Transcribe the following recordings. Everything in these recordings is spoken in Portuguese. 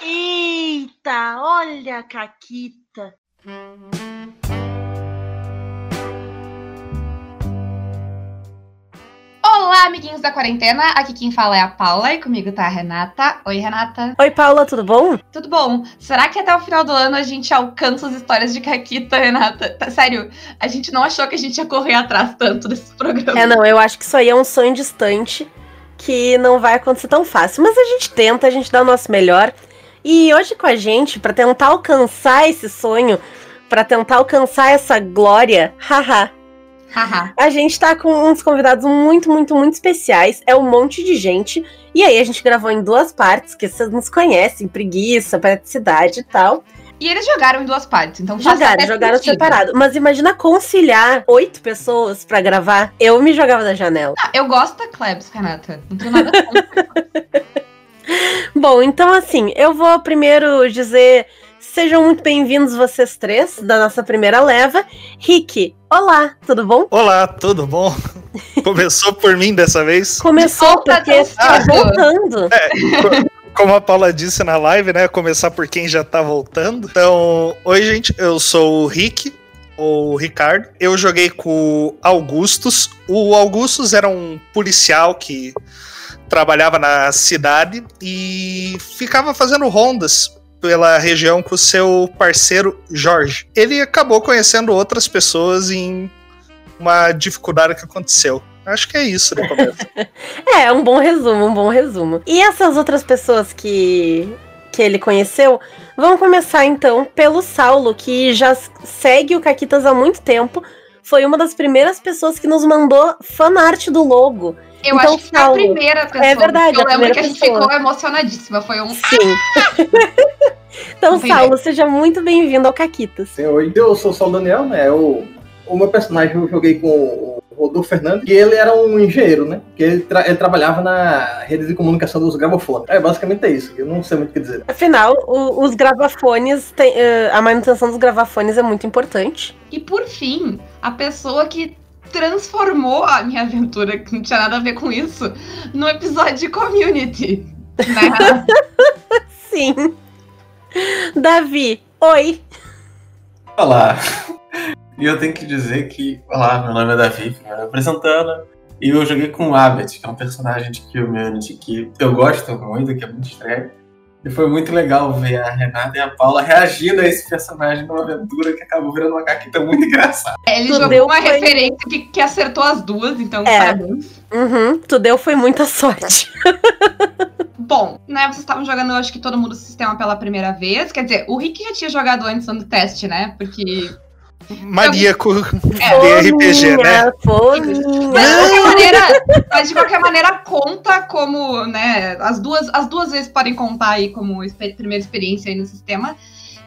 Eita, olha a Caquita. Olá, amiguinhos da quarentena. Aqui quem fala é a Paula e comigo tá a Renata. Oi, Renata. Oi, Paula, tudo bom? Tudo bom? Será que até o final do ano a gente alcança as histórias de Caquita, Renata? Tá, sério, a gente não achou que a gente ia correr atrás tanto desses programas. É, não, eu acho que isso aí é um sonho distante que não vai acontecer tão fácil. Mas a gente tenta, a gente dá o nosso melhor. E hoje com a gente, para tentar alcançar esse sonho, para tentar alcançar essa glória, haha, a gente tá com uns convidados muito, muito, muito especiais. É um monte de gente. E aí a gente gravou em duas partes, que vocês nos conhecem, preguiça, praticidade e tal. E eles jogaram em duas partes, então jogaram, jogaram sentido. separado. Mas imagina conciliar oito pessoas para gravar. Eu me jogava da janela. Ah, eu gosto da Klebs, Renata. Não tenho nada contra. Bom, então assim, eu vou primeiro dizer Sejam muito bem-vindos vocês três da nossa primeira leva. Rick, olá, tudo bom? Olá, tudo bom? Começou por mim dessa vez? Começou porque está voltando. É, como a Paula disse na live, né? Começar por quem já tá voltando. Então, oi, gente, eu sou o Rick, o Ricardo. Eu joguei com o Augustus. O Augustus era um policial que trabalhava na cidade e ficava fazendo rondas pela região com o seu parceiro Jorge. Ele acabou conhecendo outras pessoas em uma dificuldade que aconteceu. Acho que é isso começo. é, um bom resumo, um bom resumo. E essas outras pessoas que, que ele conheceu, vamos começar então pelo Saulo, que já segue o Caquitas há muito tempo. Foi uma das primeiras pessoas que nos mandou fanart do logo. Eu então, acho que foi a primeira pessoa. É verdade. Eu lembro que a gente pessoa. ficou emocionadíssima. Foi um. Sim. então, Saulo, seja muito bem-vindo ao Caquitas. Sim, oi, eu sou o Saulo Daniel, né? O, o meu personagem eu joguei com o Rodolfo Fernandes, e ele era um engenheiro, né? Que ele, tra ele trabalhava na rede de comunicação dos gravafones. É, basicamente é isso. Eu não sei muito o que dizer. Afinal, o, os gravafones, tem, uh, a manutenção dos gravafones é muito importante. E por fim, a pessoa que transformou a minha aventura, que não tinha nada a ver com isso, no episódio de community. Né? Sim. Davi, oi. Olá. E eu tenho que dizer que, olá, meu nome é Davi, me apresentando. E eu joguei com o Abbott, que é um personagem de Community que eu gosto muito, que é muito estranho. E foi muito legal ver a Renata e a Paula reagindo a esse personagem numa aventura que acabou virando uma caquita muito engraçada. É, ele tu jogou uma foi... referência que, que, acertou as duas, então é. parabéns. Uhum, tu deu foi muita sorte. Bom, né, vocês estavam jogando, eu acho que todo mundo o sistema pela primeira vez. Quer dizer, o Rick já tinha jogado antes no teste, né? Porque maníaco é. de RPG, né? Mas de, qualquer maneira, mas de qualquer maneira conta como, né? As duas, as duas vezes podem contar aí como primeira experiência aí no sistema.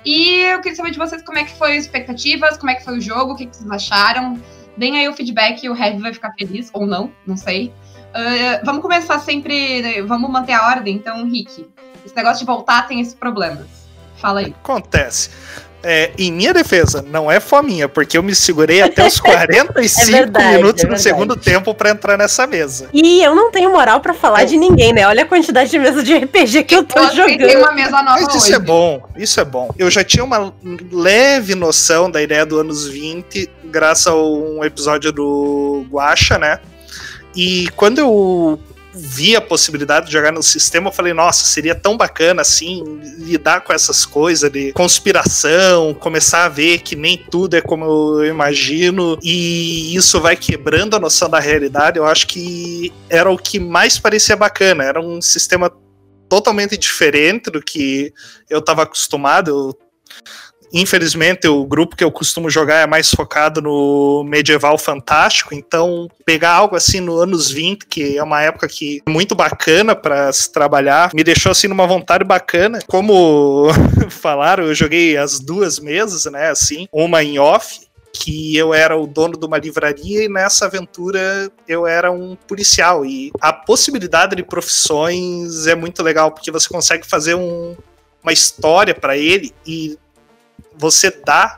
E eu queria saber de vocês como é que foi as expectativas, como é que foi o jogo, o que, que vocês acharam. Deem aí o feedback e o Heavy vai ficar feliz, ou não, não sei. Uh, vamos começar sempre, né, vamos manter a ordem, então, Rick. Esse negócio de voltar tem esses problemas. Fala aí. Acontece. É, em minha defesa, não é fominha, porque eu me segurei até os 45 é verdade, minutos é no segundo tempo para entrar nessa mesa. E eu não tenho moral para falar de ninguém, né? Olha a quantidade de mesa de RPG que eu, eu tô jogando. Tem uma mesa nova Mas isso hoje. é bom, isso é bom. Eu já tinha uma leve noção da ideia do anos 20, graças a um episódio do Guacha, né? E quando eu vi a possibilidade de jogar no sistema, eu falei, nossa, seria tão bacana assim lidar com essas coisas de conspiração, começar a ver que nem tudo é como eu imagino e isso vai quebrando a noção da realidade. Eu acho que era o que mais parecia bacana, era um sistema totalmente diferente do que eu estava acostumado. Eu Infelizmente, o grupo que eu costumo jogar é mais focado no medieval fantástico, então pegar algo assim no anos 20, que é uma época que é muito bacana para se trabalhar, me deixou assim numa vontade bacana. Como falaram, eu joguei as duas mesas, né, assim, uma em off que eu era o dono de uma livraria e nessa aventura eu era um policial. E a possibilidade de profissões é muito legal, porque você consegue fazer um, uma história para ele e você dá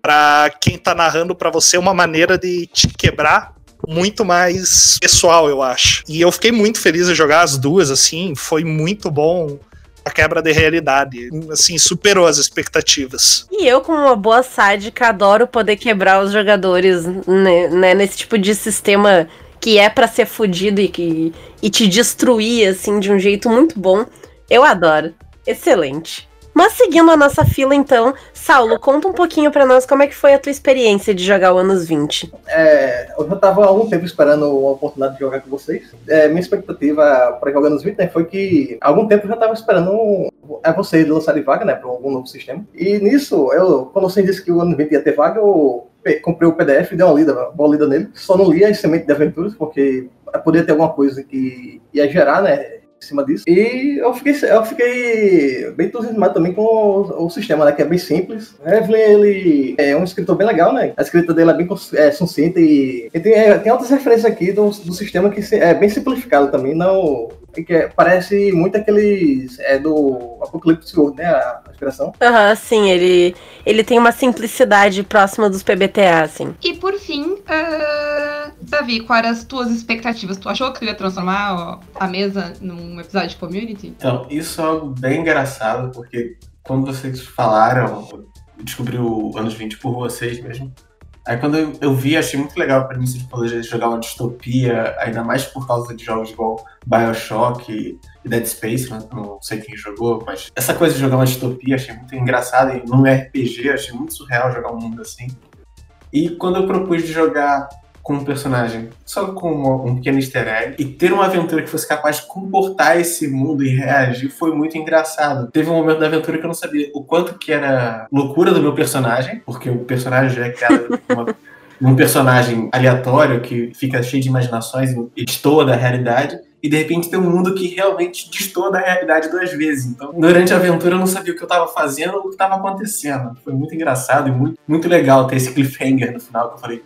para quem tá narrando para você uma maneira de te quebrar muito mais pessoal, eu acho. E eu fiquei muito feliz em jogar as duas, assim, foi muito bom a quebra de realidade. Assim, superou as expectativas. E eu, como uma boa sádica, adoro poder quebrar os jogadores né, né, nesse tipo de sistema que é para ser fudido e, que, e te destruir, assim, de um jeito muito bom. Eu adoro. Excelente. Mas seguindo a nossa fila, então, Saulo, conta um pouquinho para nós como é que foi a tua experiência de jogar o Anos 20. É, eu já estava há algum tempo esperando uma oportunidade de jogar com vocês. É, minha expectativa para jogar Anos 20 né, foi que há algum tempo eu já estava esperando é vocês lançarem vaga né, para algum novo sistema. E nisso, eu, quando você disse que o Anos 20 ia ter vaga, eu comprei o PDF dei uma lida, uma lida nele. Só não li as sementes de aventuras, porque poderia ter alguma coisa que ia gerar, né? Em cima disso. E eu fiquei, eu fiquei bem entusiasmado também com o, o, sistema, né? Que é bem simples. Evelyn, ele é um escritor bem legal, né? A escrita dele é bem é, sucinta e, e tem, é, tem outras referências aqui do, do sistema que é bem simplificado também, não que é, parece muito aqueles é do Apocalipse World, né, a inspiração. Aham, uhum, sim, ele, ele tem uma simplicidade próxima dos PBTA, assim. E por fim, uh, Davi, quais eram as tuas expectativas? Tu achou que tu ia transformar a mesa num episódio de Community? Então, isso é algo bem engraçado, porque quando vocês falaram, eu descobri o Anos 20 por vocês mesmo, Aí quando eu, eu, vi, achei muito legal a premissa de poder jogar uma distopia, ainda mais por causa de jogos igual Bioshock e, Dead Space, não, não, sei quem jogou, mas essa coisa de jogar uma distopia achei muito engraçada e num RPG achei muito surreal jogar um mundo assim. E quando eu propus de jogar com um personagem, só com um pequeno easter egg, e ter uma aventura que fosse capaz de comportar esse mundo e reagir foi muito engraçado. Teve um momento da aventura que eu não sabia o quanto que era loucura do meu personagem, porque o personagem já é criado uma, um personagem aleatório que fica cheio de imaginações e destoa da realidade. E de repente tem um mundo que realmente destoa da realidade duas vezes. Então, durante a aventura eu não sabia o que eu estava fazendo ou o que estava acontecendo. Foi muito engraçado e muito, muito legal ter esse cliffhanger no final que eu falei: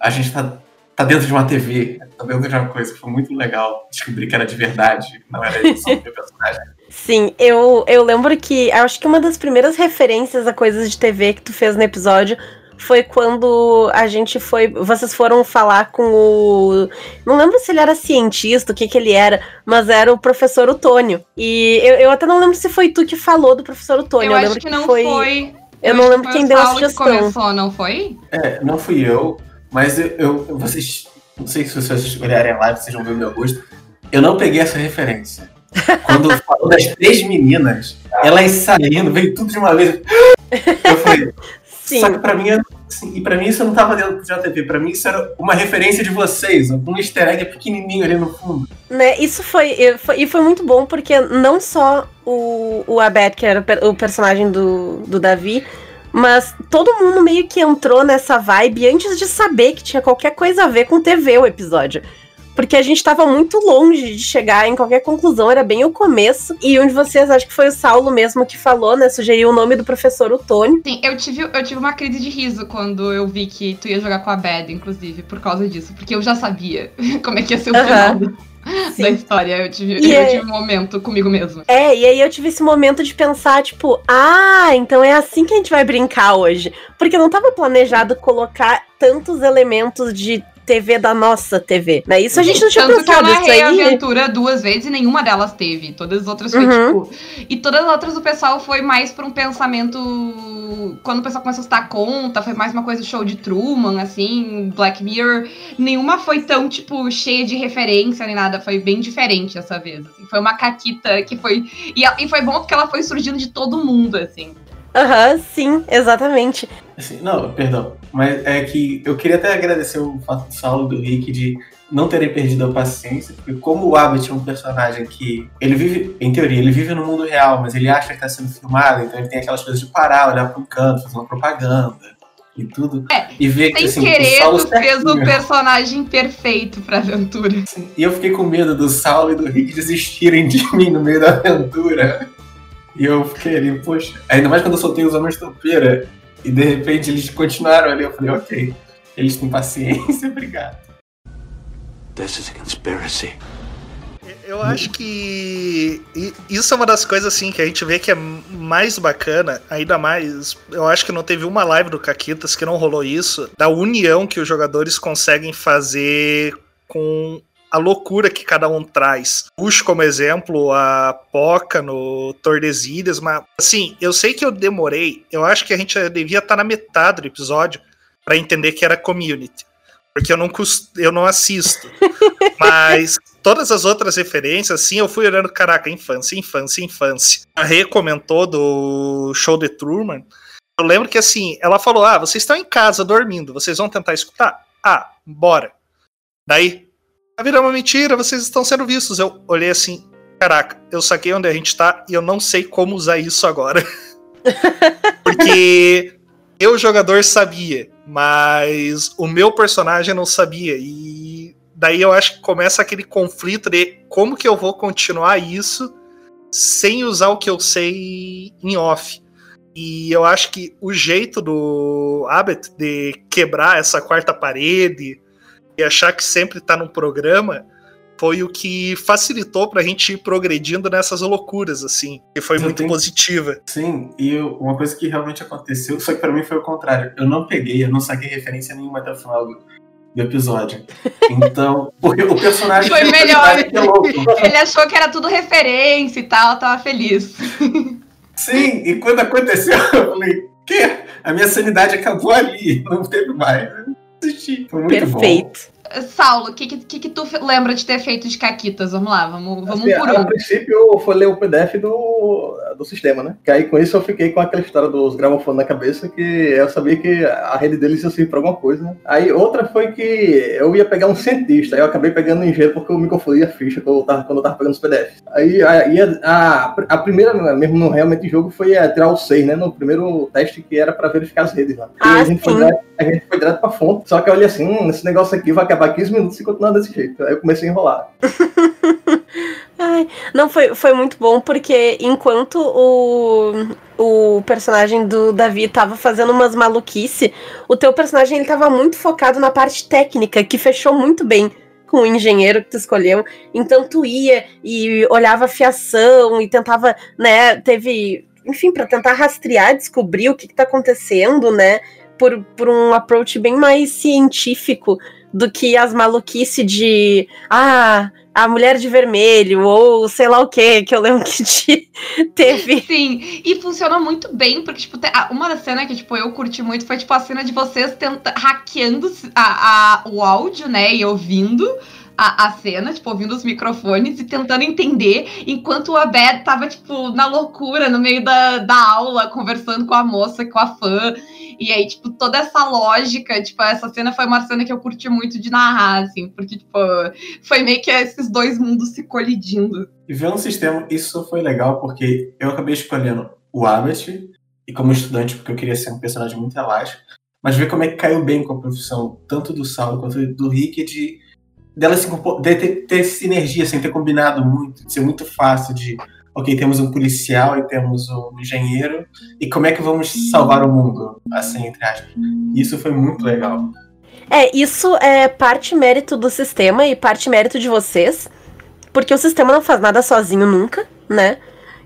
a gente tá, tá dentro de uma TV, tá dentro de uma coisa. Foi muito legal descobrir que era de verdade, não era edição do personagem. Sim, eu, eu lembro que acho que uma das primeiras referências a coisas de TV que tu fez no episódio foi quando a gente foi. Vocês foram falar com o. Não lembro se ele era cientista, o que, que ele era, mas era o professor Otônio. E eu, eu até não lembro se foi tu que falou do professor Otônio. Eu, eu acho que, que não foi. foi. Eu, eu não lembro quem deu a sugestão. Que começou, não foi? É, não fui eu. Mas eu, eu, vocês, não sei se vocês olharem a live, vocês vão ver o meu gosto. Eu não peguei essa referência. Quando falou das três meninas, elas saindo, veio tudo de uma vez. Eu falei, Sim. Só que pra mim, assim, e pra mim isso não tava dentro do JTV, pra mim isso era uma referência de vocês, um easter egg pequenininho ali no fundo. Né, isso foi, foi, e foi muito bom porque não só o, o Abed, que era o personagem do, do Davi, mas todo mundo meio que entrou nessa vibe antes de saber que tinha qualquer coisa a ver com TV o episódio. Porque a gente tava muito longe de chegar em qualquer conclusão, era bem o começo. E um de vocês, acho que foi o Saulo mesmo que falou, né? Sugeriu o nome do professor Otônio. Sim, eu tive, eu tive uma crise de riso quando eu vi que tu ia jogar com a Bad, inclusive, por causa disso. Porque eu já sabia como é que ia ser o final. Sim. da história. Eu tive, eu tive um momento comigo mesmo. É, e aí eu tive esse momento de pensar, tipo, ah, então é assim que a gente vai brincar hoje. Porque não estava planejado colocar tantos elementos de TV da nossa TV, né? Isso a gente não tinha Tanto pensado. que eu narrei aí... a aventura duas vezes e nenhuma delas teve. Todas as outras foi uhum. tipo... E todas as outras o pessoal foi mais pra um pensamento... Quando o pessoal começou a se dar conta, foi mais uma coisa show de Truman, assim, Black Mirror. Nenhuma foi tão, tipo, cheia de referência nem nada. Foi bem diferente essa vez. Assim. Foi uma caquita que foi... E, e foi bom porque ela foi surgindo de todo mundo, assim. Aham, uhum, sim, exatamente. Assim, não, perdão. Mas é que eu queria até agradecer o fato do Saulo e do Rick de não terem perdido a paciência, porque como o Abbott é um personagem que ele vive, em teoria, ele vive no mundo real, mas ele acha que está sendo filmado, então ele tem aquelas coisas de parar, olhar para um canto, fazer uma propaganda e tudo. É, e ver que assim, querer, o tu fez o personagem perfeito pra aventura. Sim, e eu fiquei com medo do Saulo e do Rick desistirem de mim no meio da aventura. E eu fiquei ali, poxa, ainda mais quando eu soltei os homens topeira e de repente eles continuaram ali, eu falei, ok, eles têm paciência, obrigado. This is a conspiracy. Eu acho que isso é uma das coisas assim que a gente vê que é mais bacana, ainda mais. Eu acho que não teve uma live do Caquitas que não rolou isso, da união que os jogadores conseguem fazer com a loucura que cada um traz. Puxo como exemplo a Poca no Tordesilhas, mas assim, eu sei que eu demorei, eu acho que a gente devia estar na metade do episódio para entender que era community. Porque eu não, eu não assisto. mas todas as outras referências, assim, eu fui olhando, caraca, infância, infância, infância. A Rê comentou do show de Truman. Eu lembro que assim, ela falou: Ah, vocês estão em casa dormindo, vocês vão tentar escutar? Ah, bora. Daí, a vida é uma mentira, vocês estão sendo vistos. Eu olhei assim, caraca, eu saquei onde a gente tá e eu não sei como usar isso agora. Porque eu, jogador, sabia, mas o meu personagem não sabia. E daí eu acho que começa aquele conflito de como que eu vou continuar isso sem usar o que eu sei em off. E eu acho que o jeito do Abbott de quebrar essa quarta parede e achar que sempre tá num programa foi o que facilitou pra gente ir progredindo nessas loucuras, assim, que foi Eu muito tenho- positiva. Sim, e eu- uma coisa que realmente aconteceu, só que pra mim foi o contrário. Eu não peguei, eu não saquei referência nenhuma até o final do, do episódio. Então, porque o personagem Foi melhor. é louco. Ele achou que era tudo referência e tal, tava feliz. Sim, e quando aconteceu, eu falei, que? A minha sanidade acabou ali, não teve mais. Foi muito bom. Saulo, o que, que, que tu lembra de ter feito de caquitas? Vamos lá, vamos, vamos Assim, por a um. princípio foi ler o PDF do, do sistema, né? Que aí com isso eu fiquei com aquela história dos gramofones na cabeça, que eu sabia que a rede deles ia servir pra alguma coisa. né? Aí outra foi que eu ia pegar um cientista, aí eu acabei pegando um engenheiro porque eu me confundi a ficha quando eu tava, quando eu tava pegando os PDFs. Aí, aí a, a, a primeira, mesmo no realmente jogo, foi a tirar o 6, né? No primeiro teste que era pra verificar as redes lá. E Ah, a gente foi direto a gente foi direto pra fonte. Só que eu olhei assim, hum, esse negócio aqui vai acabar 15 minutos e continuar desse jeito. Aí eu comecei a enrolar. Ai, não, foi, foi muito bom porque enquanto o, o personagem do Davi tava fazendo umas maluquice, o teu personagem ele tava muito focado na parte técnica, que fechou muito bem com o engenheiro que tu escolheu. Então tu ia e olhava a fiação e tentava, né, teve, enfim, para tentar rastrear, descobrir o que, que tá acontecendo, né, por, por um approach bem mais científico do que as maluquice de, ah, a mulher de vermelho, ou sei lá o que, que eu lembro que te- teve. Sim, e funciona muito bem, porque, tipo, uma das cenas que, tipo, eu curti muito foi, tipo, a cena de vocês tenta, hackeando a, a- o áudio, né, e ouvindo a, a cena, tipo, ouvindo os microfones e tentando entender, enquanto o Abed tava, tipo, na loucura, no meio da, da aula, conversando com a moça, com a fã, e aí, tipo, toda essa lógica, tipo, essa cena foi uma cena que eu curti muito de narrar, assim, porque, tipo, foi meio que esses dois mundos se colidindo. E ver um sistema, isso foi legal, porque eu acabei escolhendo o Abbott, e como estudante, porque eu queria ser um personagem muito elástico, mas ver como é que caiu bem com a profissão, tanto do Saulo quanto do Rick, de dela se de ter, ter sinergia, sem ter combinado muito, de ser muito fácil de, ok, temos um policial e temos um engenheiro, e como é que vamos salvar o mundo, assim, entre aspas. Isso foi muito legal. É, isso é parte mérito do sistema e parte mérito de vocês, porque o sistema não faz nada sozinho nunca, né?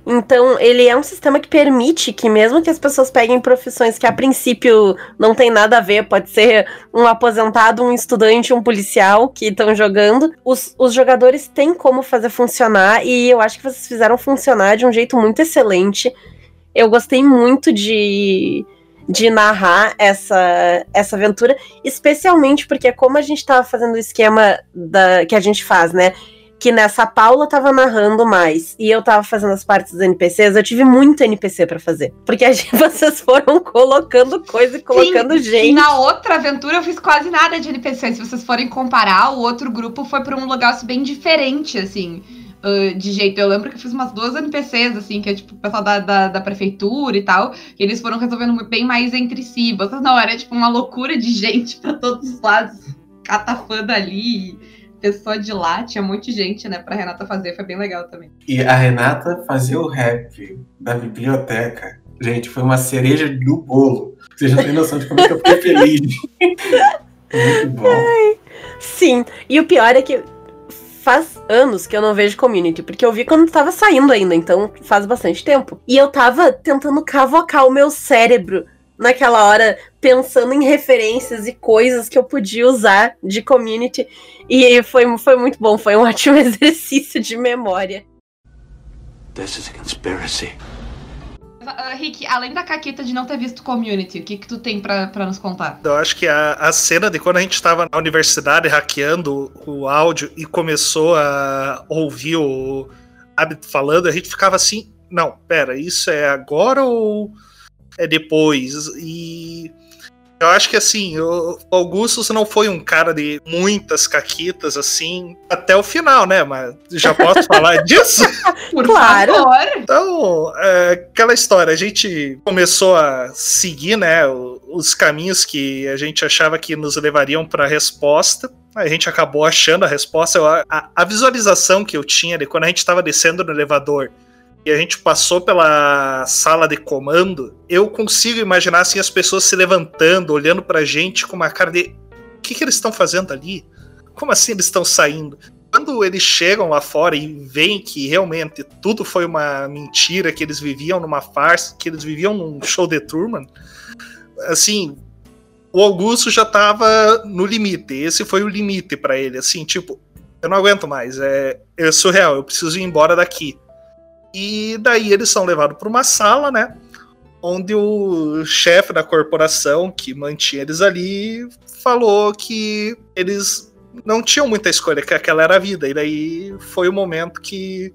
Então, ele é um sistema que permite que, mesmo que as pessoas peguem profissões que a princípio não tem nada a ver, pode ser um aposentado, um estudante, um policial que estão jogando, os, os jogadores têm como fazer funcionar e eu acho que vocês fizeram funcionar de um jeito muito excelente. Eu gostei muito de, de narrar essa, essa aventura, especialmente porque, como a gente tava fazendo o esquema da, que a gente faz, né? Que nessa Paula tava narrando mais e eu tava fazendo as partes dos NPCs, eu tive muito NPC pra fazer. Porque a gente, vocês foram colocando coisa e colocando E gente. na outra aventura eu fiz quase nada de NPC. Se vocês forem comparar, o outro grupo foi pra um negócio bem diferente, assim. ah, de jeito. Eu lembro que eu fiz umas duas NPCs, assim, que é tipo o pessoal da, da, da prefeitura e tal. E eles foram resolvendo bem mais entre si. Vocês não, era tipo uma loucura de gente pra todos os lados. Catafã dali, pessoa de lá. Tinha um monte de gente, né, pra Renata fazer. Foi bem legal também. E a Renata fazer o rap da biblioteca, gente, foi uma cereja do bolo. Vocês não têm noção de como é que eu fiquei feliz. Muito bom. Sim, e o pior é que faz anos que eu não vejo community, porque eu vi quando tava saindo ainda, então faz bastante tempo. E eu tava tentando cavocar o meu cérebro naquela hora pensando em referências e coisas que eu podia usar de community. E foi, foi muito bom, foi um ótimo exercício de memória. This is a conspiracy. Uh, Rick, além da caqueta de não ter visto community, o que, que tu tem pra, pra nos contar? Eu acho que a, a cena de quando a gente estava na universidade hackeando o, áudio e começou a ouvir o Abit falando, a gente ficava assim, não, pera, isso é agora ou é depois? E eu acho que assim, o Augustus não foi um cara de muitas caquitas assim até o final, né? Mas já posso falar disso? Por Claro. favor! Então, é, aquela história, a gente começou a seguir, né, os caminhos que a gente achava que nos levariam para a resposta. A gente acabou achando a resposta. A, a visualização que eu tinha de quando a gente estava descendo no elevador e a gente passou pela sala de comando, eu consigo imaginar assim as pessoas se levantando, olhando pra gente com uma cara de o que, que eles estão fazendo ali? Como assim eles estão saindo? Quando eles chegam lá fora e veem que realmente tudo foi uma mentira, que eles viviam numa farsa, que eles viviam num show de Truman, assim, o Augusto já tava no limite. Esse foi o limite pra ele, assim, tipo, eu não aguento mais, é, é surreal, eu preciso ir embora daqui. E daí eles são levados para uma sala, né? Onde o chefe da corporação que mantinha eles ali falou que eles não tinham muita escolha, que aquela era a vida. E daí foi o momento que,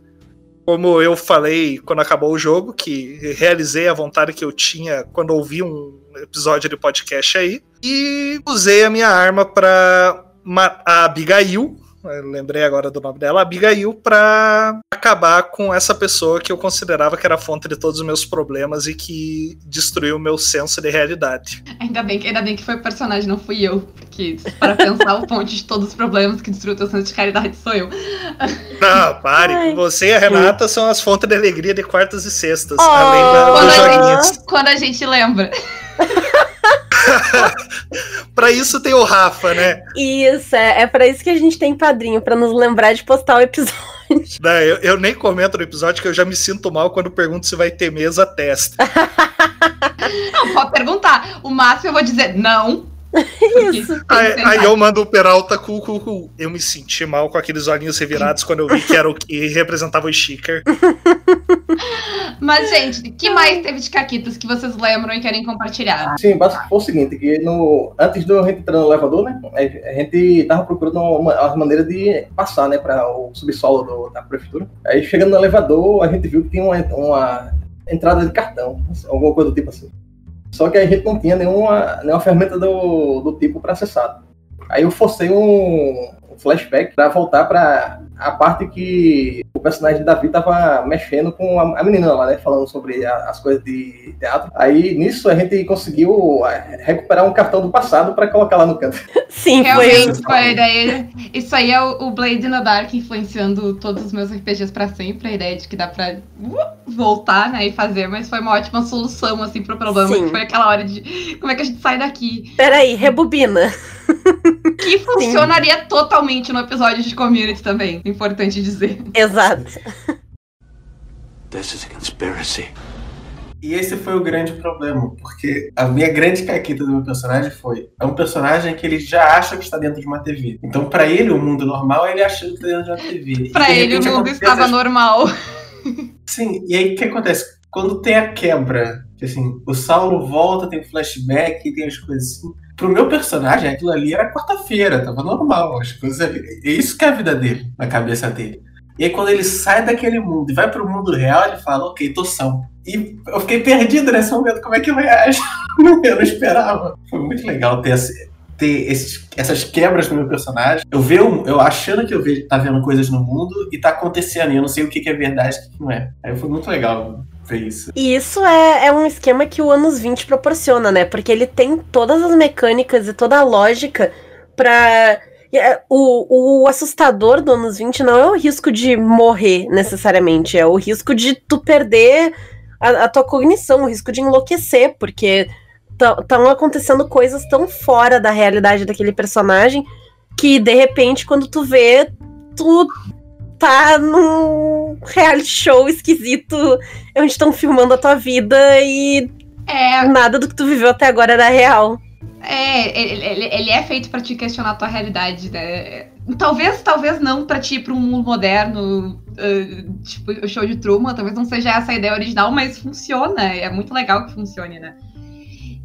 como eu falei quando acabou o jogo, que realizei a vontade que eu tinha quando ouvi um episódio de podcast aí, e usei a minha arma para a Abigail, lembrei agora do nome dela, Abigail, pra acabar com essa pessoa que eu considerava que era a fonte de todos os meus problemas e que destruiu o meu senso de realidade. Ainda bem, que- ainda bem que foi o personagem, não fui eu. Que, para pensar o ponte de todos os problemas que destruiu teu senso de caridade, sou eu. Não, pare. Ai. Você e a Renata são as fontes de alegria de quartas e sextas, Oh. além da, Quando dos a, joguinhos. gente, quando a gente lembra. Pra isso tem o Rafa, né? Isso, é, é pra isso que a gente tem padrinho, pra nos lembrar de postar o episódio. Não, eu, eu nem comento no episódio que eu já me sinto mal quando pergunto se vai ter mesa testa. Não, pode perguntar. O máximo eu vou dizer não. Isso. Aí, aí eu mando o Peralta cu, cu, cu. Eu me senti mal com aqueles olhinhos revirados quando eu vi que era o que representava o sticker. Mas, gente, o que mais teve de caquitas que vocês lembram e querem compartilhar? Sim, basicamente foi o seguinte, que no, antes de a gente entrar no elevador, né, a gente tava procurando uma, uma maneira de passar, né, para o subsolo do- da prefeitura. Aí chegando no elevador, a gente viu que tinha uma, uma entrada de cartão, alguma coisa do tipo assim. Só que a gente não tinha nenhuma, nenhuma ferramenta do, do tipo para acessar. Aí eu forcei um, flashback para voltar para a parte que o personagem Davi tava mexendo com a, a menina lá, né? Falando sobre a- as coisas de teatro. Aí nisso a gente conseguiu é, recuperar um cartão do passado para colocar lá no canto. Sim, foi Realmente foi a ideia. Isso aí é o o Blade the Dark influenciando todos os meus RPGs pra sempre. A ideia de que dá pra uh, voltar, né, e fazer, mas foi uma ótima solução, assim, pro problema. Sim. Que foi aquela hora de como é que a gente sai daqui. Peraí, rebobina. Que funcionaria totalmente no episódio de community também. Importante dizer. Exato. This is a conspiracy. E esse foi o grande problema, porque a minha grande caquita do meu personagem foi: é um personagem que ele já acha que está dentro de uma TV. Então, pra ele, o mundo normal, ele acha que está dentro de uma TV. Pra de ele, o mundo estava as- normal. Sim, e aí o que acontece? Quando tem a quebra, que assim, o Saulo volta, tem flashback, tem as coisas assim. Pro meu personagem, aquilo ali era quarta-feira, tava normal, as coisas ali. É isso que é a vida dele, na cabeça dele. E aí quando ele sai daquele mundo e vai pro mundo real, ele fala, ok, tô são. E eu fiquei perdido nesse momento, como é que eu reajo? eu não esperava. Foi muito legal ter, esse- ter esses- essas quebras no meu personagem. Eu um- eu achando que eu vejo, tá vendo coisas no mundo e tá acontecendo, e eu não sei o que, que é verdade e o que não é. Aí foi muito legal E isso é, é um esquema que o anos 20 proporciona, né? Porque ele tem todas as mecânicas e toda a lógica pra. é, O, o assustador do anos 20 não é o risco de morrer necessariamente, é o risco de tu perder a, a tua cognição, o risco de enlouquecer, porque estão acontecendo coisas tão fora da realidade daquele personagem que de repente, quando tu vê, tu tá num reality show esquisito onde estão filmando a tua vida e É, Nada do que tu viveu até agora era real. é ele, ele- é feito pra te questionar a tua realidade, né? Talvez, talvez não pra ti ir pra um mundo moderno, eh, tipo o show de Truman, talvez não seja essa a ideia original, mas funciona. É muito legal que funcione, né?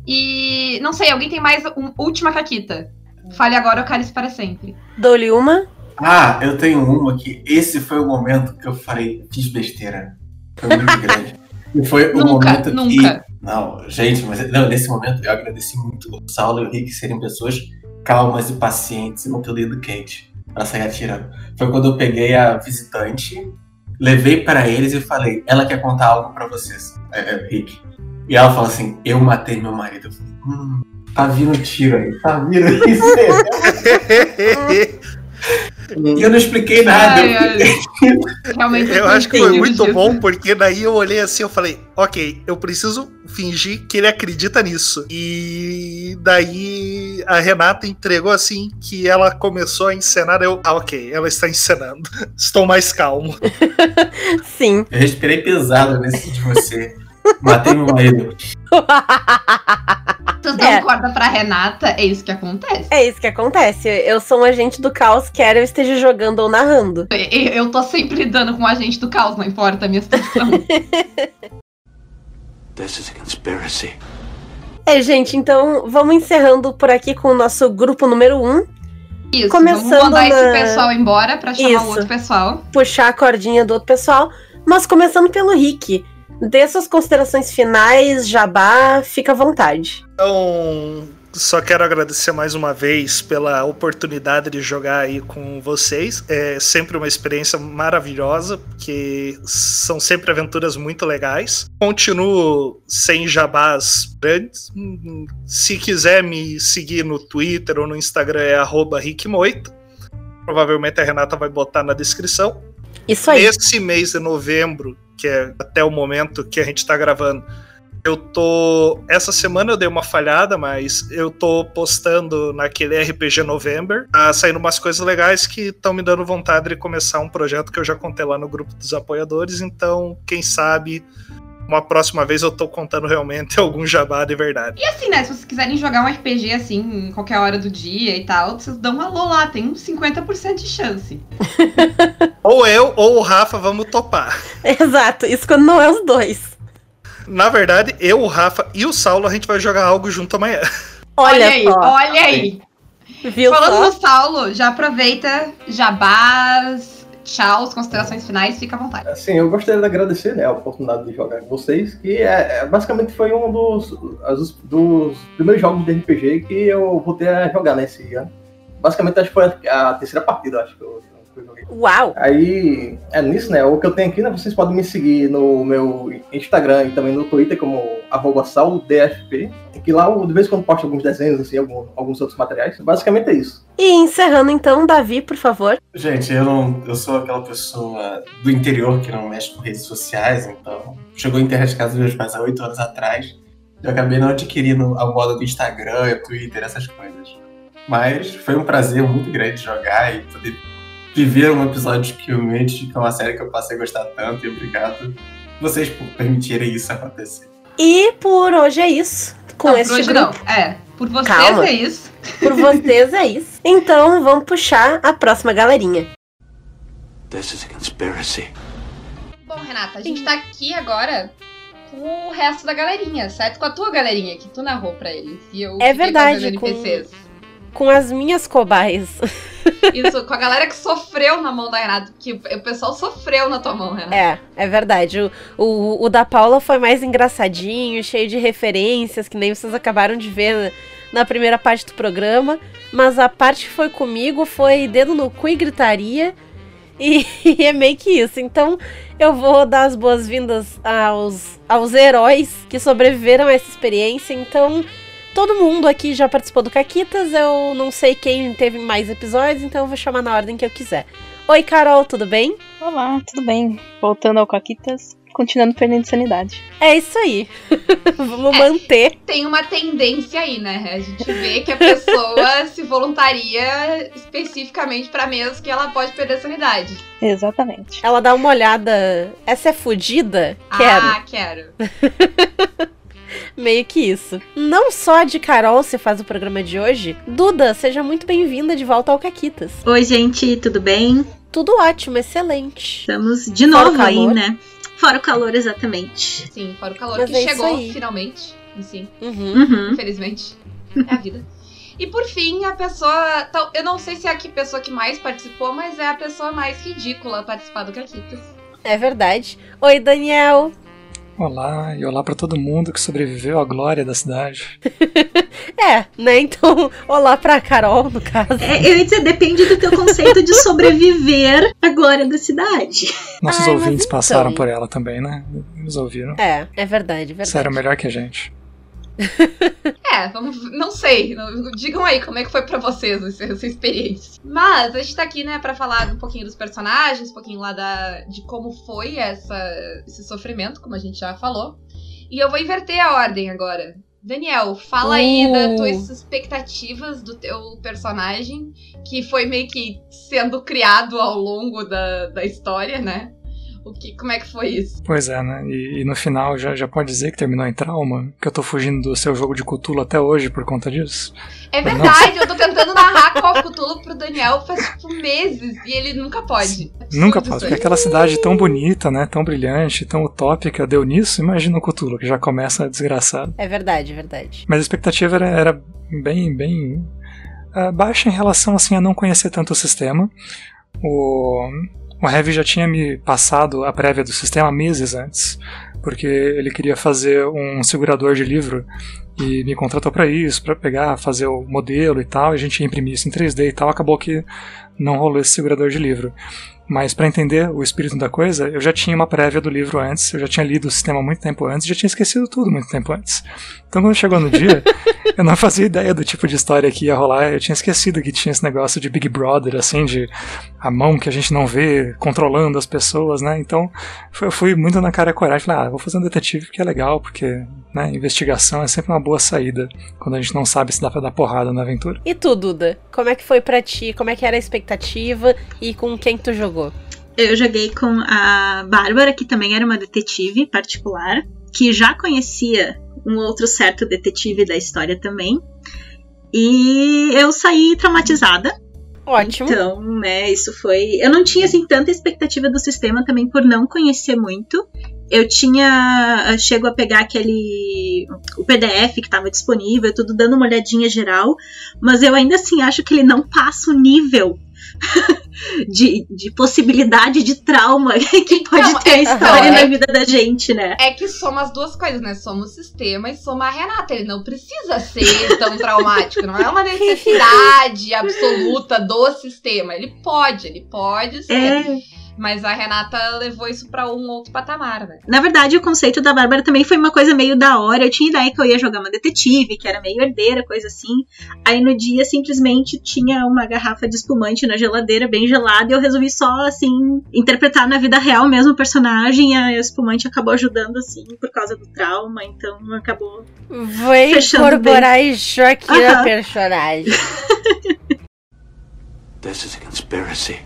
E não sei, alguém tem mais uma última caquita? Fale agora ou cale para sempre. Dou-lhe uma. Ah, eu tenho uma que esse foi o momento que eu falei, fiz besteira. Foi muito grande. E foi o Nunca, momento nunca. que. Não, gente, mas não, nesse momento eu agradeci muito o Saulo e o Rick serem pessoas calmas e pacientes e não ter lido quente pra sair atirando. Foi quando eu peguei a visitante, levei pra eles e falei, ela quer contar algo pra vocês, é, é, Rick. E ela falou assim, eu matei meu marido. Eu falei, hum, tá vindo tiro aí, tá vindo isso aí. E eu não expliquei nada. Ai, eu. Realmente Eu acho que foi muito disso. bom, porque daí eu olhei assim, eu falei, ok, eu preciso fingir que ele acredita nisso. E daí a Renata entregou assim que ela começou a encenar, eu, ah, ok, ela está encenando. Estou mais calmo. Sim. Eu respirei pesado nesse de você. Matei meu marido. Vocês dão É. corda pra Renata, é isso que acontece. É isso que acontece. Eu sou um agente do caos, quer eu esteja jogando ou narrando. Eu, eu tô sempre lidando com o agente do caos, não importa a minha situação. This is a conspiracy. É, gente, então vamos encerrando por aqui com o nosso grupo número 1. Um. Isso, Começando vamos mandar na- esse pessoal embora pra chamar Isso. o outro pessoal. puxar a cordinha do outro pessoal, mas começando pelo Rick. Dê suas considerações finais, jabá, fica à vontade. Então, só quero agradecer mais uma vez pela oportunidade de jogar aí com vocês. É sempre uma experiência maravilhosa, porque são sempre aventuras muito legais. Continuo sem jabás grandes. Se quiser me seguir no Twitter ou no Instagram é rickmoito. Provavelmente a Renata vai botar na descrição. Isso aí. Nesse mês de novembro, que é até o momento que a gente tá gravando, eu tô. Essa semana eu dei uma falhada, mas eu tô postando naquele RPG November. Tá saindo umas coisas legais que estão me dando vontade de começar um projeto que eu já contei lá no grupo dos apoiadores. Então, quem sabe, uma próxima vez eu tô contando realmente algum jabá de verdade. E assim, né, se vocês quiserem jogar um RPG assim, em qualquer hora do dia e tal, vocês dão um alô lá, tem uns 50% de chance. Ou eu ou o Rafa vamos topar. Exato, isso quando não é os dois. Na verdade, eu, o Rafa e o Saulo, a gente vai jogar algo junto amanhã. Olha, aí, só, olha aí. viu Falando só? no Saulo, já aproveita, jabás, tchau, as considerações finais, fica à vontade. Assim, eu gostaria de agradecer né, a oportunidade de jogar com vocês, que é, é- basicamente foi um dos, as- dos primeiros jogos de RPG que eu voltei a jogar nesse ano. Basicamente, acho que foi a, a terceira partida, acho que eu. Uau! Aí, é nisso, né? O que eu tenho aqui, né? Vocês podem me seguir no meu Instagram e também no Twitter como saudfp, que lá eu de vez em quando posto alguns desenhos, assim, algum- alguns outros materiais. Basicamente é isso. E encerrando então, Davi, por favor. Gente, eu não. Eu sou aquela pessoa do interior que não mexe com redes sociais, então. Chegou a internet de casa dos meus pais há oito anos atrás. Eu acabei não adquirindo a moda do Instagram, Twitter, essas coisas. Mas foi um prazer muito grande jogar e poder viver um episódio de Killmate, que é uma série que eu passei a gostar tanto, e obrigado vocês por permitirem isso acontecer. E por hoje é isso. Com não, por este hoje grupo. não. É, por vocês Calma. é isso. Por vocês é isso. Então vamos puxar a próxima galerinha. This is a conspiracy. Bom, Renata, a gente tá aqui agora com o resto da galerinha, certo? Com a tua galerinha que tu narrou pra eles. E eu É verdade, com- NPCs. Com as minhas cobaias. Isso, com a galera que sofreu na mão da Renata. Que o pessoal sofreu na tua mão, Renata. É, é verdade. O, o, o da Paula foi mais engraçadinho, cheio de referências, que nem vocês acabaram de ver na, na primeira parte do programa. Mas a parte que foi comigo foi dedo no cu e gritaria. E, e é meio que isso. Então eu vou dar as boas-vindas aos, aos heróis que sobreviveram a essa experiência. Então. Todo mundo aqui já participou do Caquitas, eu não sei quem teve mais episódios, então eu vou chamar na ordem que eu quiser. Oi, Carol, tudo bem? Olá, tudo bem? Voltando ao Coquitas, continuando perdendo sanidade. É isso aí. Vamos É. manter. Tem uma tendência aí, né? A gente vê que a pessoa se voluntaria especificamente pra mesas que ela pode perder sanidade. Exatamente. Ela dá uma olhada. Essa é fudida? Quero. Ah, quero. Meio que isso. Não só de Carol se faz o programa de hoje, Duda, seja muito bem-vinda de volta ao Caquitas. Oi, gente, tudo bem? Tudo ótimo, excelente. Estamos de Fora novo aí, né? Fora o calor, exatamente. Sim, fora o calor Mas que é chegou finalmente. Sim, Uhum. Uhum. infelizmente. É a vida. E por fim, a pessoa. tal- Eu não sei se é a que- pessoa que mais participou, mas é a pessoa mais ridícula a participar do Caquitas. É verdade. Oi, Daniel. Olá, e olá pra todo mundo que sobreviveu à glória da cidade. É, né? Então, olá pra Carol, no caso. É, eu ia dizer, depende do teu conceito de sobreviver à glória da cidade. Nossos Ai, mas ouvintes então. passaram por ela também, né? Eles ouviram. É, é verdade, verdade. Sério, melhor que a gente. É, vamos, não sei. não- digam aí como é que foi pra vocês essa, essa experiência. Mas a gente tá aqui, né, pra falar um pouquinho dos personagens, um pouquinho lá da, de como foi essa, esse sofrimento, como a gente já falou. E eu vou inverter a ordem agora. Daniel, fala aí Uh. das tuas expectativas do teu personagem, que foi meio que sendo criado ao longo da, da história, né? O que, como é que foi isso? Pois é, né? E, e no final já, já pode dizer que terminou em trauma? Que eu tô fugindo do seu jogo de Cthulhu até hoje por conta disso? É verdade, eu tô tentando narrar Call of Cthulhu pro Daniel faz tipo meses e ele nunca pode. É Nunca aí. porque aquela cidade tão bonita, né? Tão brilhante, tão utópica deu nisso. Imagina o Cthulhu, que já começa desgraçado. É verdade, é verdade. Mas a expectativa era, era bem, bem ah, baixa em relação assim a não conhecer tanto o sistema. O, o Heavy já tinha me passado a prévia do sistema meses antes, porque ele queria fazer um segurador de livro e me contratou para isso, para pegar, fazer o modelo e tal. E a gente ia imprimir isso em 3D e tal. Acabou que não rolou esse segurador de livro. Mas para entender o espírito da coisa, eu já tinha uma prévia do livro antes, eu já tinha lido o sistema muito tempo antes, já tinha esquecido tudo muito tempo antes. Então quando chegou no dia, eu não fazia ideia do tipo de história que ia rolar, eu tinha esquecido que tinha esse negócio de Big Brother, assim, de a mão que a gente não vê controlando as pessoas, né? Então foi- eu fui muito na cara e coragem, falei, ah, vou fazer um detetive porque é legal, porque né, investigação é sempre uma boa saída quando a gente não sabe se dá pra dar porrada na aventura. E tu, Duda? Como é que foi pra ti? Como é que era a expectativa? E com quem tu jogou? Eu joguei com a Bárbara, que também era uma detetive particular, que já conhecia um outro certo detetive da história também. E eu saí traumatizada. Ótimo. Então, né, isso foi. Eu não tinha assim tanta expectativa do sistema também por não conhecer muito. Eu tinha. eu Chego a pegar aquele. o PDF que estava disponível, tudo dando uma olhadinha geral, mas eu ainda assim acho que ele não passa o nível. De, de possibilidade de trauma que pode Não, ter a é- história aham, na é- vida da gente, né? É que somos as duas coisas, né? Somos o sistema e somos a Renata. Ele não precisa ser tão traumático. Não é uma necessidade absoluta do sistema. Ele pode, ele pode ser. É, Mas a Renata levou isso pra um outro patamar, né? Na verdade, o conceito da Bárbara também foi uma coisa meio da hora. Eu tinha ideia que eu ia jogar uma detetive, que era meio herdeira, coisa assim. Aí no dia, simplesmente, tinha uma garrafa de espumante na geladeira, bem gelada, e eu resolvi só, assim, interpretar na vida real mesmo o personagem. E a espumante acabou ajudando, assim, por causa do trauma. Então, acabou. Vou Fechando incorporar isso aqui na Aham. personagem. This is a conspiracy.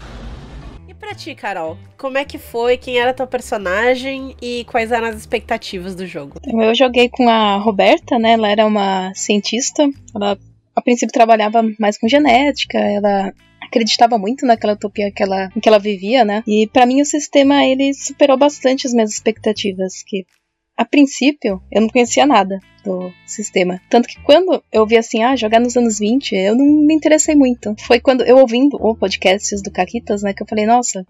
Pra ti, Carol? Como é que foi? Quem era teu personagem? E quais eram as expectativas do jogo? Eu joguei com a Roberta, né? Ela era uma cientista. Ela, a princípio, trabalhava mais com genética. Ela acreditava muito naquela utopia que ela, que ela vivia, né? E pra mim o sistema ele superou bastante as minhas expectativas, que a princípio eu não conhecia nada do sistema. Tanto que quando eu vi assim, ah, jogar nos anos 20, eu não me interessei muito. Foi quando eu ouvindo o podcast do Caquitas, né, que eu falei, nossa,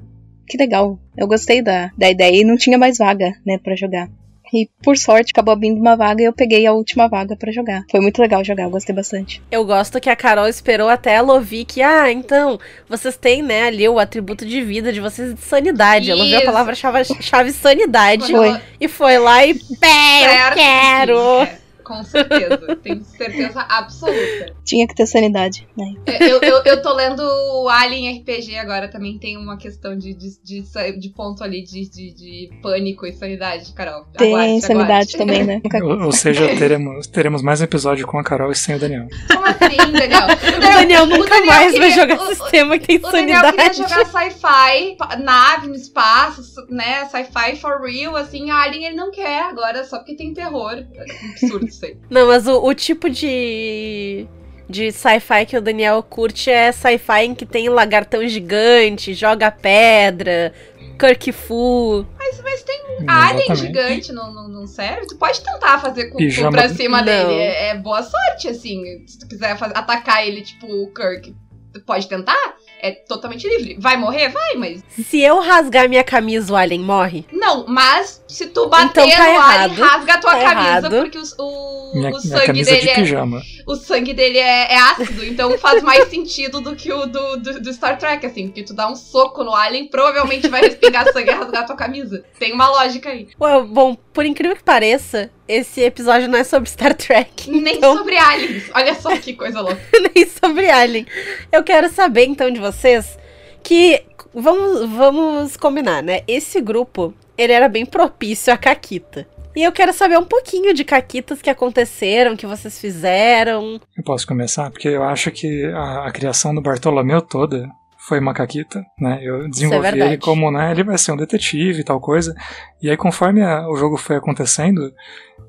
que legal. Eu gostei da, da ideia e não tinha mais vaga, né, pra jogar. E por sorte acabou abrindo uma vaga e eu peguei a última vaga pra jogar. Foi muito legal jogar, eu gostei bastante. Eu gosto que a Carol esperou até ela ouvir que, ah, então, vocês têm, né, ali o atributo de vida de vocês de sanidade. Ela ouviu a Isso. palavra-chave chave sanidade ela- e foi lá e, pé, eu quero! É, com certeza. Tenho certeza absoluta. Tinha que ter sanidade, né? Eu, eu, eu tô lendo o Alien RPG agora, também tem uma questão de, de, de, de ponto ali de, de, de pânico e sanidade, Carol. Tem Aguarde, sanidade aguarde. também, né? Ou, ou seja, teremos, teremos mais um episódio com a Carol e sem o Daniel. Como assim, Daniel? O Daniel nunca Daniel mais vai queria- jogar o- sistema que tem O Daniel queria sanidade. jogar sci-fi, nave no espaço, né? Sci-fi for real, assim. A Alien ele não quer agora, só porque tem terror. Absurdo. Aí. Não, mas o, o tipo de. De sci-fi que o Daniel curte é sci-fi em que tem lagartão gigante, joga pedra, Kirk Fu. Mas, mas tem um alien Exatamente. gigante no, no, no cérebro, tu pode tentar fazer com com Pijama- pra cima Não. dele. É, é boa sorte, assim. Se tu quiser fazer- atacar ele, tipo o Kirk, tu pode tentar. É totalmente livre. Vai morrer? Vai, mas. Se eu rasgar minha camisa, o alien morre? Não, mas se tu bater Então tá no alien, errado. rasga a tua Tá camisa, errado. porque os- o, Minha, o sangue camisa dele de é. O sangue dele é, é ácido, então faz mais sentido do que o do, do, do Star Trek, assim. Porque tu dá um soco no alien, provavelmente vai respingar sangue e rasgar a tua camisa. Tem uma lógica aí. Ué, bom, por incrível que pareça, esse episódio não é sobre Star Trek. Nem então- sobre aliens. Olha só que coisa louca. nem sobre Alien. Eu quero saber então de vocês que vamos vamos combinar, né? Esse grupo, ele era bem propício a caquita. E eu quero saber um pouquinho de caquitas que aconteceram, que vocês fizeram. Eu posso começar? Porque eu acho que a, a criação do Bartolomeu toda foi uma caquita, né? Eu desenvolvi é ele como, né, ele vai ser um detetive e tal coisa. E aí, conforme a- o jogo foi acontecendo,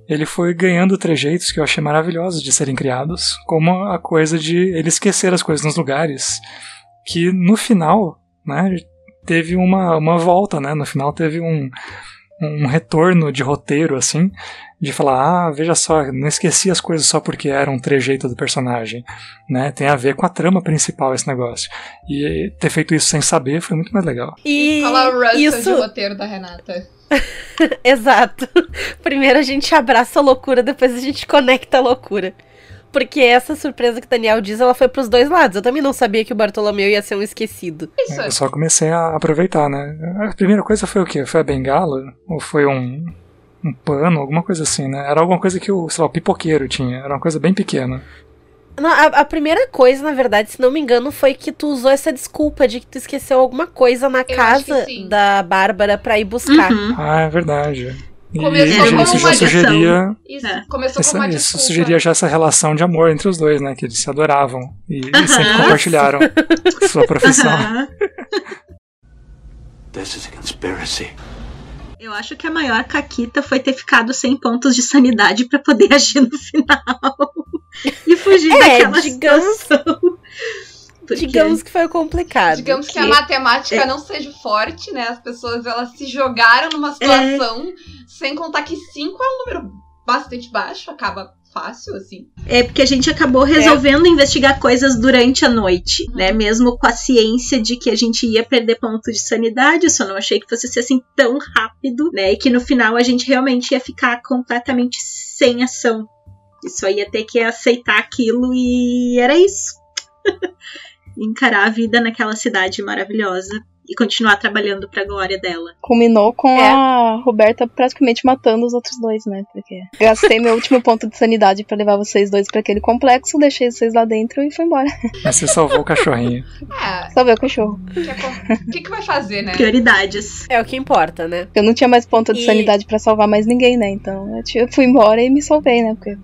ele foi ganhando trejeitos que eu achei maravilhosos de serem criados, como a coisa de ele esquecer as coisas nos lugares, que no final, né, teve uma, uma volta, né? No final teve um, um retorno de roteiro, assim, de falar, ah, veja só, não esqueci as coisas só porque era um trejeito do personagem, né? Tem a ver com a trama principal esse negócio. E ter feito isso sem saber foi muito mais legal. E Fala o Russell de isso, roteiro da Renata. exato. Primeiro a gente abraça a loucura, depois a gente conecta a loucura. Porque essa surpresa que o Daniel diz, ela foi pros dois lados. Eu também não sabia que o Bartolomeu ia ser um esquecido. Isso. Eu só comecei a aproveitar, né? A primeira coisa foi o quê? Foi a bengala? Ou foi um, um pano? Alguma coisa assim, né? Era alguma coisa que o, sei lá, o pipoqueiro tinha. Era uma coisa bem pequena. Não, a, a primeira coisa, na verdade, se não me engano, foi que tu usou essa desculpa de que tu esqueceu alguma coisa na que casa da Bárbara pra ir buscar. Uhum. Ah, é verdade. E Começou isso como já uma sugeria Isso. É. Começou Isso, com uma isso sugeria já essa relação de amor entre os dois, né? Que eles se adoravam e, e sempre Aham. compartilharam sua profissão. Aham. This is a conspiracy. Eu acho que a maior caquita foi ter ficado sem pontos de sanidade pra poder agir no final. e fugir É, daquela digamos- situação. Porque- Digamos que foi complicado. Digamos que a Que- matemática é. não seja forte, né? As pessoas elas se jogaram numa situação, sem contar que 5 é um número bastante baixo, acaba fácil, assim. É porque a gente acabou resolvendo investigar coisas durante a noite, né? Mesmo com a ciência de que a gente ia perder ponto de sanidade, eu só não achei que fosse ser assim tão rápido, né? E que no final a gente realmente ia ficar completamente sem ação. E só ia ter que aceitar aquilo e era isso. Encarar a vida naquela cidade maravilhosa e continuar trabalhando pra glória dela. Culminou com É. a Roberta praticamente matando os outros dois, né? Porque gastei meu último ponto de sanidade pra levar vocês dois pra aquele complexo, deixei vocês lá dentro e fui embora. Mas você salvou o cachorrinho. É, Salvei o cachorro. o que, acon- o que, que vai fazer, né? Prioridades. É o que importa, né? Eu não tinha mais ponto de E- sanidade pra salvar mais ninguém, né? Então eu fui embora e me salvei, né? Porque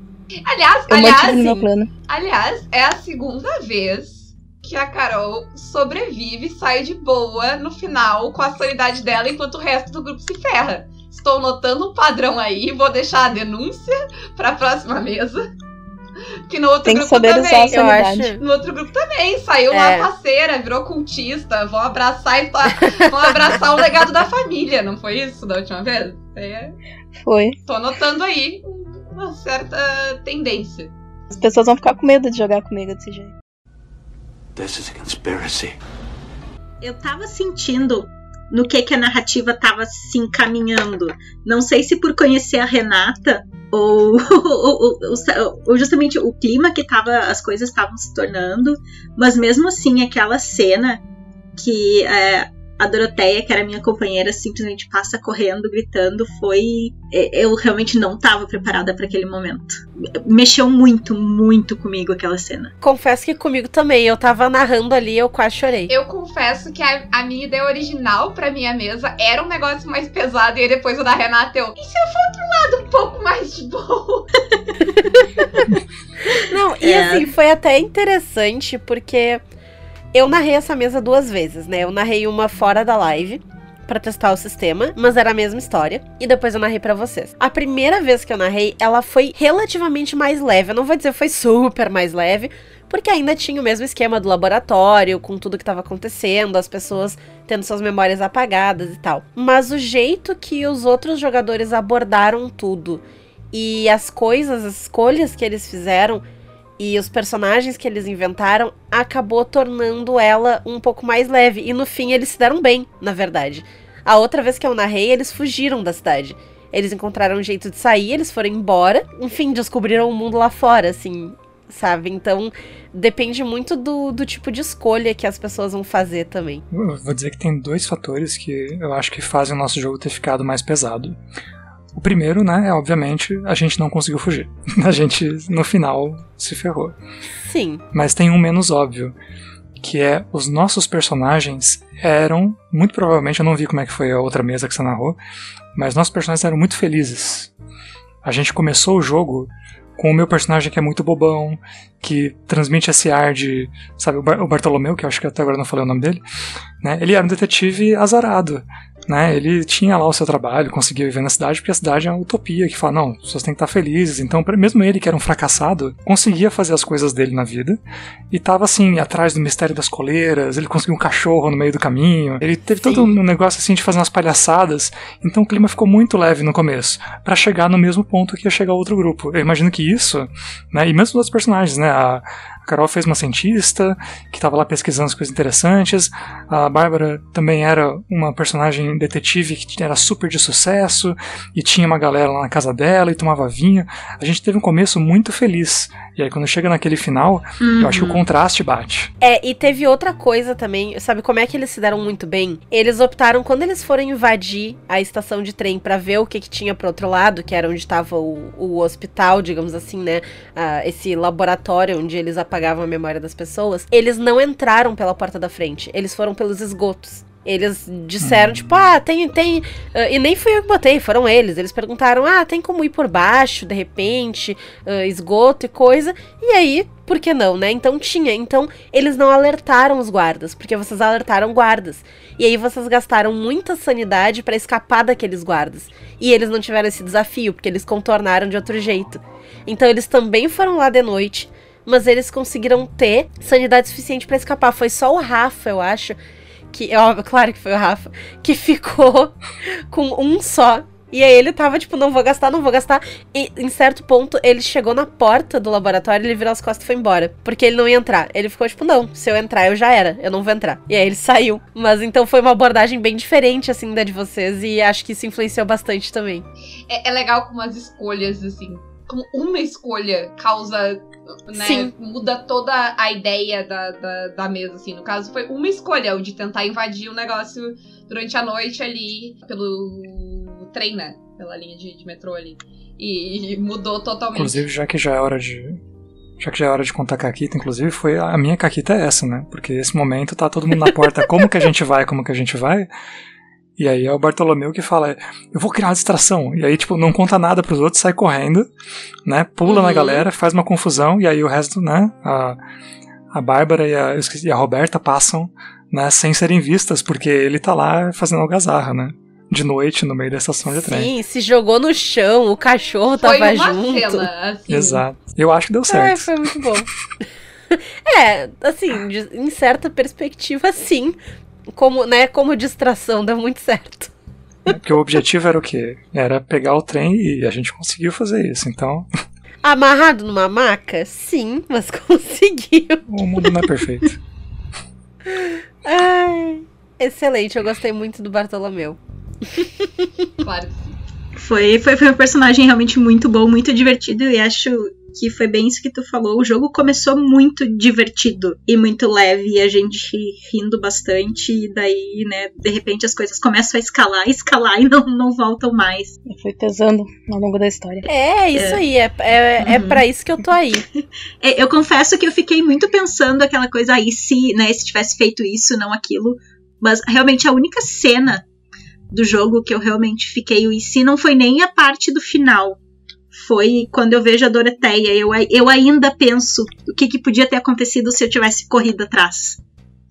Aliás, eu aliás, meu plano. aliás, é a segunda vez que a Carol sobrevive e sai de boa no final com a sanidade dela, enquanto o resto do grupo se ferra. Estou notando um padrão aí, vou deixar a denúncia pra próxima mesa. Que no outro Tem que grupo saber também. usar a Eu acho. No outro grupo também, saiu É. uma parceira, virou cultista, vão abraçar vão abraçar o legado da família, não foi isso da última vez? É, Foi. tô notando aí uma certa tendência. As pessoas vão ficar com medo de jogar comigo desse jeito. This is a conspiracy. eu tava sentindo no que que a narrativa tava se encaminhando. Não sei se por conhecer a Renata ou, ou, ou- ou- ou justamente o clima que tava, as coisas estavam se tornando, mas mesmo assim aquela cena que é, a Doroteia, que era minha companheira, simplesmente passa correndo, gritando, foi. é, Eu realmente não tava preparada para aquele momento. Mexeu muito, muito comigo aquela cena. Confesso que comigo também. Eu tava narrando ali eu quase chorei. Eu confesso que a, a minha ideia original pra minha mesa era um negócio mais pesado, e aí depois o da Renata eu. E se eu for pro lado um pouco mais de boa? Não, e É. assim, foi até interessante porque eu narrei essa mesa duas vezes, né? Eu narrei uma fora da live pra testar o sistema, mas era a mesma história. E depois eu narrei pra vocês. A primeira vez que eu narrei, ela foi relativamente mais leve. Eu não vou dizer foi super mais leve, porque ainda tinha o mesmo esquema do laboratório, com tudo que estava acontecendo, as pessoas tendo suas memórias apagadas e tal. Mas o jeito que os outros jogadores abordaram tudo e as coisas, as escolhas que eles fizeram e os personagens que eles inventaram acabou tornando ela um pouco mais leve. E no fim eles se deram bem, na verdade. A outra vez que eu narrei, eles fugiram da cidade. Eles encontraram um jeito de sair, eles foram embora. Enfim, descobriram o mundo lá fora, assim sabe? Então depende muito do, do tipo de escolha que as pessoas vão fazer também. Eu vou dizer que tem dois fatores que eu acho que fazem o nosso jogo ter ficado mais pesado. O primeiro, né, é obviamente a gente não conseguiu fugir. A gente, no final, se ferrou. Sim. Mas tem um menos óbvio, que é os nossos personagens eram, muito provavelmente, eu não vi como é que foi a outra mesa que você narrou, mas nossos personagens eram muito felizes. A gente começou o jogo com o meu personagem que é muito bobão, que transmite esse ar de. Sabe, o, Bar o Bartolomeu, que eu acho que até agora não falei o nome dele, né? Ele era um detetive azarado né? Ele tinha lá o seu trabalho, conseguia viver na cidade, porque a cidade é uma utopia que fala, não, as pessoas têm que estar felizes. Então, mesmo ele, que era um fracassado, conseguia fazer as coisas dele na vida e tava assim, atrás do mistério das coleiras, ele conseguiu um cachorro no meio do caminho, ele teve Sim. todo um negócio assim de fazer umas palhaçadas. Então o clima ficou muito leve no começo, para chegar no mesmo ponto que ia chegar outro grupo. Eu imagino que isso, né? E mesmo os outros personagens, né? A, a Carol fez uma cientista que estava lá pesquisando as coisas interessantes. A Bárbara também era uma personagem detetive que era super de sucesso e tinha uma galera lá na casa dela e tomava vinho. A gente teve um começo muito feliz. E aí quando chega naquele final, uhum. eu acho que o uhum. contraste bate. É, e teve outra coisa também, sabe como é que eles se deram muito bem? Eles optaram quando eles foram invadir a estação de trem para ver o que, que tinha pro outro lado, que era onde estava o, o hospital, digamos assim, né? Uh, esse laboratório onde eles apagavam a memória das pessoas. Eles não entraram pela porta da frente, eles foram pelos esgotos. Eles disseram, hum. tipo, ah, tem, tem. Uh, e nem fui eu que botei, foram eles. Eles perguntaram, ah, tem como ir por baixo, de repente, uh, esgoto e coisa. E aí, por que não, né? Então tinha. Então, eles não alertaram os guardas, porque vocês alertaram guardas. E aí vocês gastaram muita sanidade para escapar daqueles guardas. E eles não tiveram esse desafio, porque eles contornaram de outro jeito. Então, eles também foram lá de noite, mas eles conseguiram ter sanidade suficiente para escapar. Foi só o Rafa, eu acho que, é óbvio, claro que foi o Rafa, que ficou com um só. E aí ele tava, tipo, não vou gastar, não vou gastar. E em certo ponto, ele chegou na porta do laboratório, ele virou as costas e foi embora. Porque ele não ia entrar. Ele ficou, tipo, não, se eu entrar, eu já era. Eu não vou entrar. E aí ele saiu. Mas então foi uma abordagem bem diferente, assim, da de vocês. E acho que isso influenciou bastante também. É, é legal como as escolhas, assim, uma escolha causa né, Sim. muda toda a ideia da, da, da, mesa, assim. No caso, foi uma escolha, o de tentar invadir o negócio durante a noite ali, pelo trem, né? Pela linha de, de metrô ali. E, e mudou totalmente. Inclusive, já que já é hora de. Já que já é hora de contar Caquita, inclusive, foi a minha Caquita é essa, né? Porque esse momento tá todo mundo na porta, como que a gente vai, como que a gente vai. E aí é o Bartolomeu que fala, eu vou criar uma distração. E aí, tipo, não conta nada pros outros, sai correndo, né? Pula uhum. na galera, faz uma confusão, e aí o resto, né? A, a Bárbara e a, e a Roberta passam, né, sem serem vistas, porque ele tá lá fazendo algazarra, né? De noite, no meio da estação de trem. Sim, se jogou no chão, o cachorro foi tava uma junto. Cena, assim. Exato. Eu acho que deu certo. É, foi muito bom. é, assim, de, em certa perspectiva, sim como, né, como distração, dá muito certo. Porque o objetivo era o quê? Era pegar o trem e a gente conseguiu fazer isso, então. Amarrado numa maca? Sim, mas conseguiu. O mundo não é perfeito. Ai, excelente, eu gostei muito do Bartolomeu. Claro que sim. Foi, foi, foi um personagem realmente muito bom, muito divertido e acho que foi bem isso que tu falou. O jogo começou muito divertido e muito leve, e a gente rindo bastante, e daí, né, de repente as coisas começam a escalar, escalar e não, não voltam mais. Foi pesando ao longo da história. É, isso é. aí, é, é, é uhum. é para isso que eu tô aí. é, eu confesso que eu fiquei muito pensando aquela coisa aí, se, né, se tivesse feito isso, não aquilo. Mas realmente a única cena do jogo que eu realmente fiquei e se não foi nem a parte do final foi quando eu vejo a Doroteia. Eu, eu ainda penso o que, que podia ter acontecido se eu tivesse corrido atrás.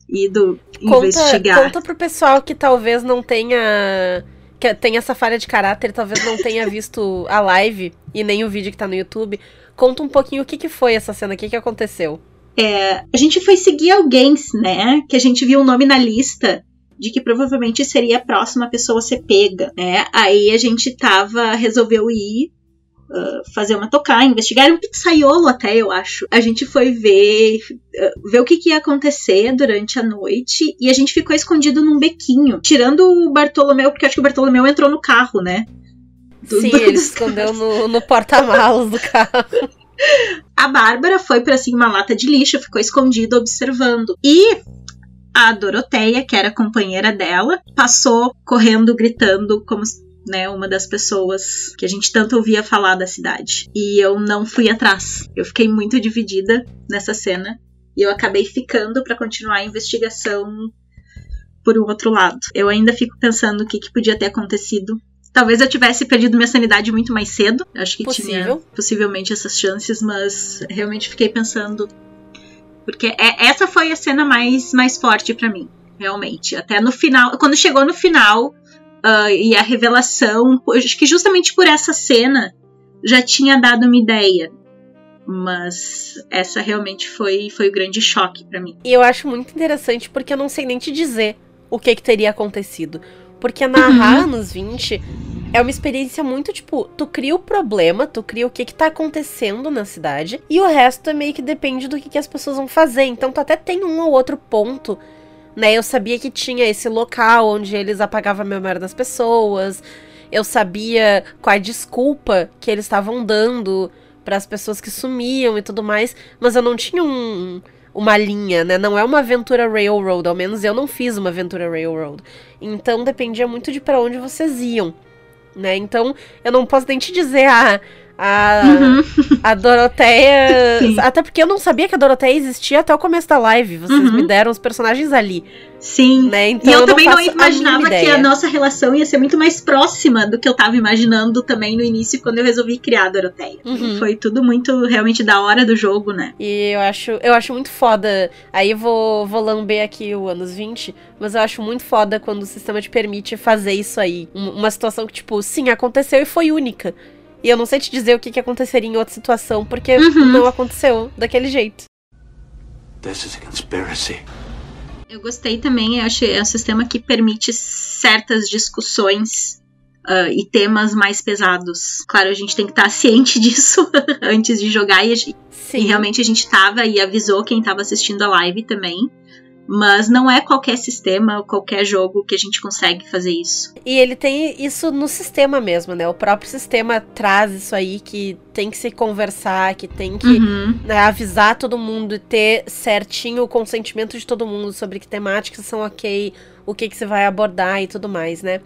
ido Conta, investigar. conta pro pessoal que talvez não tenha. Que tem essa falha de caráter, talvez não tenha visto a live e nem o vídeo que tá no YouTube. Conta um pouquinho o que, que foi essa cena, o que, que aconteceu. É, a gente foi seguir alguém, né? Que a gente viu o nome na lista de que provavelmente seria a próxima pessoa a ser pega, né? Aí a gente tava, resolveu ir uh, fazer uma tocar, investigar um pizzaiolo até, eu acho. A gente foi ver, uh, ver o que, que ia acontecer durante a noite e a gente ficou escondido num bequinho, tirando o Bartolomeu, porque acho que o Bartolomeu entrou no carro, né? Do- Sim, do- ele escondeu no, no porta-malas do carro. A Bárbara foi pra assim uma lata de lixo, ficou escondida observando. E a Doroteia, que era companheira dela, passou correndo, gritando como né, uma das pessoas que a gente tanto ouvia falar da cidade. E eu não fui atrás. Eu fiquei muito dividida nessa cena e eu acabei ficando pra continuar a investigação por um outro lado. Eu ainda fico pensando o que, que podia ter acontecido. Talvez eu tivesse perdido minha sanidade muito mais cedo. Acho que tinha Possível. possivelmente essas chances, mas realmente fiquei pensando. Porque é- essa foi a cena mais, mais forte pra mim, realmente. Até no final, quando chegou no final ah, e a revelação, acho que justamente por essa cena já tinha dado uma ideia. Mas essa realmente foi, foi o grande choque pra mim. E eu acho muito interessante porque eu não sei nem te dizer o que, que teria acontecido. Porque narrar anos 20 é uma experiência muito tipo, tu cria o problema, tu cria o que que tá acontecendo na cidade, e o resto é meio que depende do que, que as pessoas vão fazer. Então tu até tem um ou outro ponto, né? Eu sabia que tinha esse local onde eles apagavam a memória das pessoas. Eu sabia qual a desculpa que eles estavam dando para as pessoas que sumiam e tudo mais, mas eu não tinha um, uma linha, né? Não é uma aventura railroad, ao menos eu não fiz uma aventura railroad. Então dependia muito de para onde vocês iam, né? Então eu não posso nem te dizer a a, a Doroteia. Sim. Até porque eu não sabia que a Doroteia existia até o começo da live. Vocês Uhum. me deram os personagens ali. Sim. Né? Então e eu, também não a imaginava mínima que a nossa relação ia ser muito mais próxima do que eu tava imaginando também no início, quando eu resolvi criar a Doroteia. Uhum. Foi tudo muito realmente da hora do jogo, né? E eu acho, eu acho muito foda. Aí eu vou, vou lamber aqui o anos 20, mas eu acho muito foda quando o sistema te permite fazer isso aí. Um- Uma situação que, tipo, sim, aconteceu e foi única. E eu não sei te dizer o que, que aconteceria em outra situação, porque Uhum. não aconteceu daquele jeito. This is a conspiracy. Eu gostei também, eu achei é um sistema que permite certas discussões ah, e temas mais pesados. Claro, a gente tem que estar ciente disso antes de jogar e, a gente- Sim. e realmente a gente tava e avisou quem tava assistindo a live também. Mas não é qualquer sistema, qualquer jogo que a gente consegue fazer isso. E ele tem isso no sistema mesmo, né? O próprio sistema traz isso aí que tem que se conversar, que tem que Uhum. né, avisar todo mundo e ter certinho o consentimento de todo mundo sobre que temáticas são ok, o que, que você vai abordar e tudo mais, né?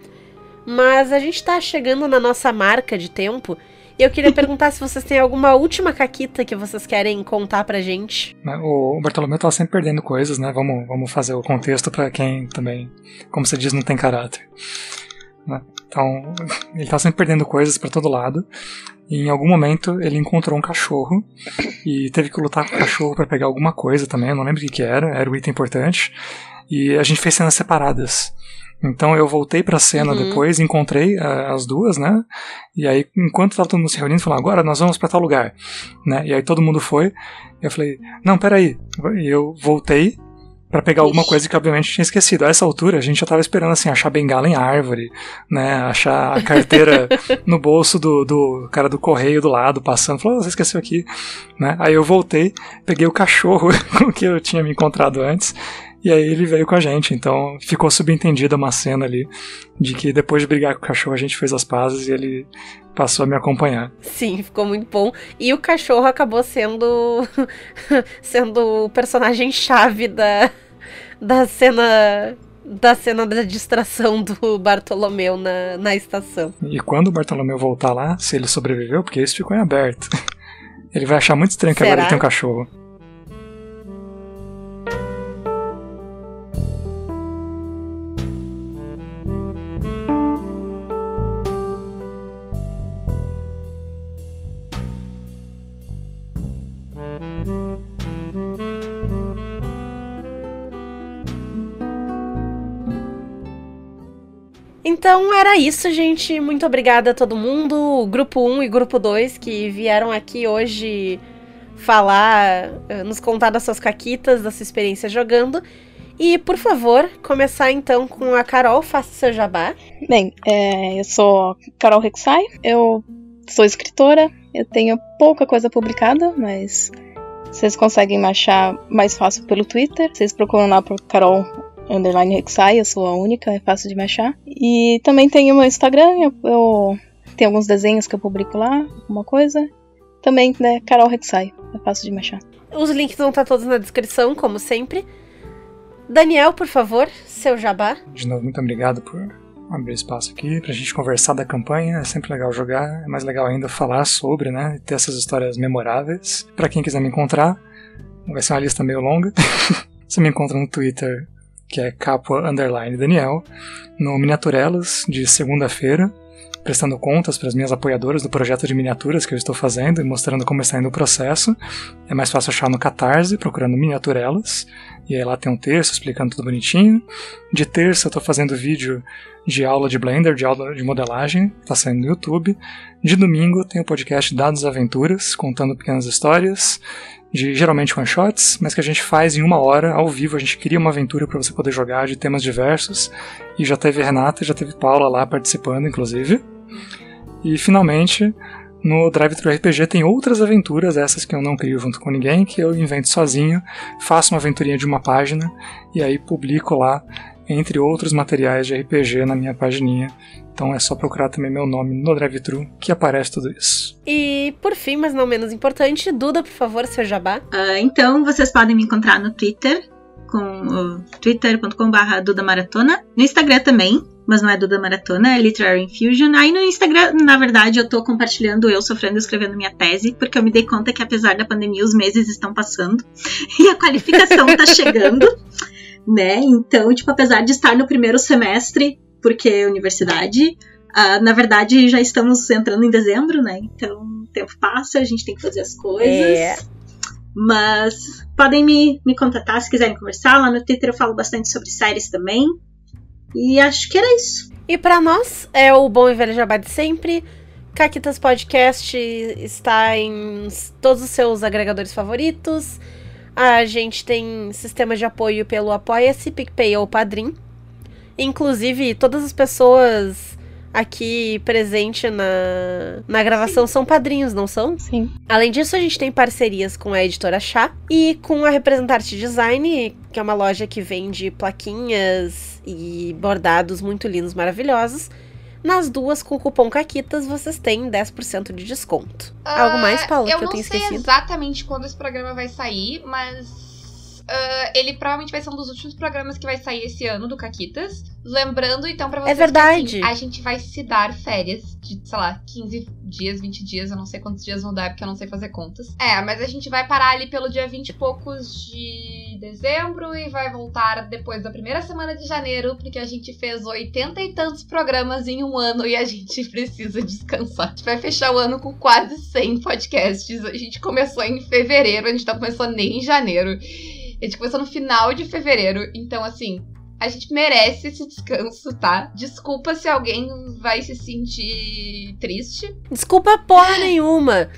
Mas a gente tá chegando na nossa marca de tempo e eu queria perguntar se vocês têm alguma última caquita que vocês querem contar pra gente. né? O Bartolomeu tava sempre perdendo coisas, né? Vamos, vamos fazer o contexto pra quem também, como você diz, não tem caráter. né? Então, ele tava sempre perdendo coisas pra todo lado. E em algum momento ele encontrou um cachorro e teve que lutar com o cachorro pra pegar alguma coisa também, eu não lembro o que, que era, era um item importante. E a gente fez cenas separadas. Então eu voltei pra cena Uhum. depois, encontrei ah, as duas, né? E aí, enquanto tava todo mundo se reunindo, falou: agora nós vamos pra tal lugar, né? E aí todo mundo foi. Eu falei: não, peraí. E eu voltei pra pegar alguma coisa que obviamente tinha esquecido. A essa altura a gente já tava esperando assim achar bengala em árvore, né? Achar a carteira no bolso do, do cara do correio do lado passando. Falou: "Oh, você esqueceu aqui, né? Aí eu voltei, peguei o cachorro com que eu tinha me encontrado antes. E aí ele veio com a gente, então ficou subentendida uma cena ali de que depois de brigar com o cachorro a gente fez as pazes e ele passou a me acompanhar. Sim, ficou muito bom. E o cachorro acabou sendo sendo o personagem chave da, da cena da cena da distração do Bartolomeu na, na estação. E quando o Bartolomeu voltar lá, se ele sobreviveu, porque isso ficou em aberto, ele vai achar muito estranho que agora Será? ele tem um cachorro. Então era isso, gente. Muito obrigada a todo mundo, grupo 1 e grupo 2 que vieram aqui hoje falar, eh, nos contar das suas caquitas, da sua experiência jogando. E, por favor, começar então com a Carol, faça seu jabá. Bem, é, eu sou Carol Rexai, eu sou escritora, eu tenho pouca coisa publicada, mas vocês conseguem me achar mais fácil pelo Twitter. Vocês procuram lá por Carol underline Rexai, eu sou a única, é fácil de me achar. E também tenho meu Instagram, eu, eu tenho alguns desenhos que eu publico lá, alguma coisa. Também, né, Carol Rexai, é fácil de me achar. Os links vão estar todos na descrição, como sempre. Daniel, por favor, seu jabá. De novo, muito obrigado por abrir espaço aqui pra gente conversar da campanha. É sempre legal jogar, é mais legal ainda falar sobre, né? Ter essas histórias memoráveis. Para quem quiser me encontrar, vai ser uma lista meio longa. Você me encontra no Twitter, que é Capua Underline Daniel, no Miniaturelas, de segunda-feira, prestando contas para as minhas apoiadoras do projeto de miniaturas que eu estou fazendo e mostrando como está indo o processo. É mais fácil achar no Catarse, procurando Miniaturelas. E aí lá tem um texto explicando tudo bonitinho. De terça eu tô fazendo vídeo de aula de Blender, de aula de modelagem, tá saindo no YouTube. De domingo tem o podcast Dados Aventuras, contando pequenas histórias, de geralmente one shots, mas que a gente faz em uma hora, ao vivo, a gente cria uma aventura para você poder jogar de temas diversos. E já teve Renata, já teve Paula lá participando, inclusive. E finalmente, no Drive Thru RPG tem outras aventuras, essas que eu não crio junto com ninguém, que eu invento sozinho, faço uma aventurinha de uma página e aí publico lá, entre outros materiais de RPG na minha pagininha. Então é só procurar também meu nome no Drive Thru que aparece tudo isso. E por fim, mas não menos importante, Duda, por favor, seu jabá. Uh, então vocês podem me encontrar no Twitter, com o twitter.com.br Duda Maratona, no Instagram também, mas não é Duda Maratona, é Literary Infusion. Aí no Instagram, na verdade, eu tô compartilhando eu sofrendo escrevendo minha tese, porque eu me dei conta que apesar da pandemia, os meses estão passando e a qualificação tá chegando, né? Então, tipo, apesar de estar no primeiro semestre, porque é universidade, uh, na verdade já estamos entrando em dezembro, né? Então o tempo passa, a gente tem que fazer as coisas. É. Mas podem me, me contatar se quiserem conversar. Lá no Twitter eu falo bastante sobre séries também. E acho que era isso. E para nós é o bom e velho jabá de sempre. Caquitas Podcast está em todos os seus agregadores favoritos. A gente tem sistema de apoio pelo Apoia-se, PicPay ou Padrim. Inclusive, todas as pessoas aqui presente na, na gravação Sim. são padrinhos, não são? Sim. Além disso, a gente tem parcerias com a editora Chá e com a Representarte Design, que é uma loja que vende plaquinhas e bordados muito lindos, maravilhosos. Nas duas, com o cupom CAQUITAS, vocês têm 10% de desconto. Uh, Algo mais, Paulo, que eu tenho esquecido? Eu não sei exatamente quando esse programa vai sair, mas Uh, ele provavelmente vai ser um dos últimos programas que vai sair esse ano do Caquitas. Lembrando, então, pra vocês é verdade. Que, assim, a gente vai se dar férias de, sei lá, 15 dias, 20 dias, eu não sei quantos dias vão dar, porque eu não sei fazer contas. É, mas a gente vai parar ali pelo dia 20 e poucos de dezembro e vai voltar depois da primeira semana de janeiro, porque a gente fez 80 e tantos programas em um ano e a gente precisa descansar. A gente vai fechar o ano com quase 100 podcasts. A gente começou em fevereiro, a gente tá começando nem em janeiro. A gente começou no final de fevereiro, então assim, a gente merece esse descanso, tá? Desculpa se alguém vai se sentir triste. Desculpa porra nenhuma.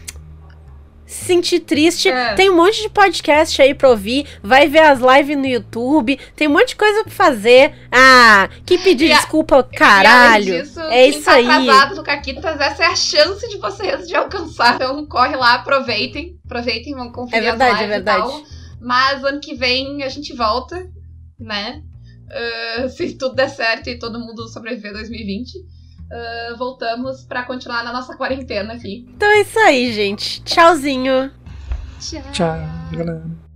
Se sentir triste. É. Tem um monte de podcast aí pra ouvir. Vai ver as lives no YouTube. Tem um monte de coisa pra fazer. Ah, que pedir desculpa, caralho. Disso, é isso tá aí. atrasado no Caquitas, essa é a chance de vocês de alcançar. Então corre lá, aproveitem. Aproveitem, vão conferir é verdade, as lives é verdade. e tal. Mas ano que vem a gente volta, né? Uh, se tudo der certo e todo mundo sobreviver 2020. Uh, voltamos para continuar na nossa quarentena aqui. Então é isso aí, gente. Tchauzinho. Tchau. Tchau, galera.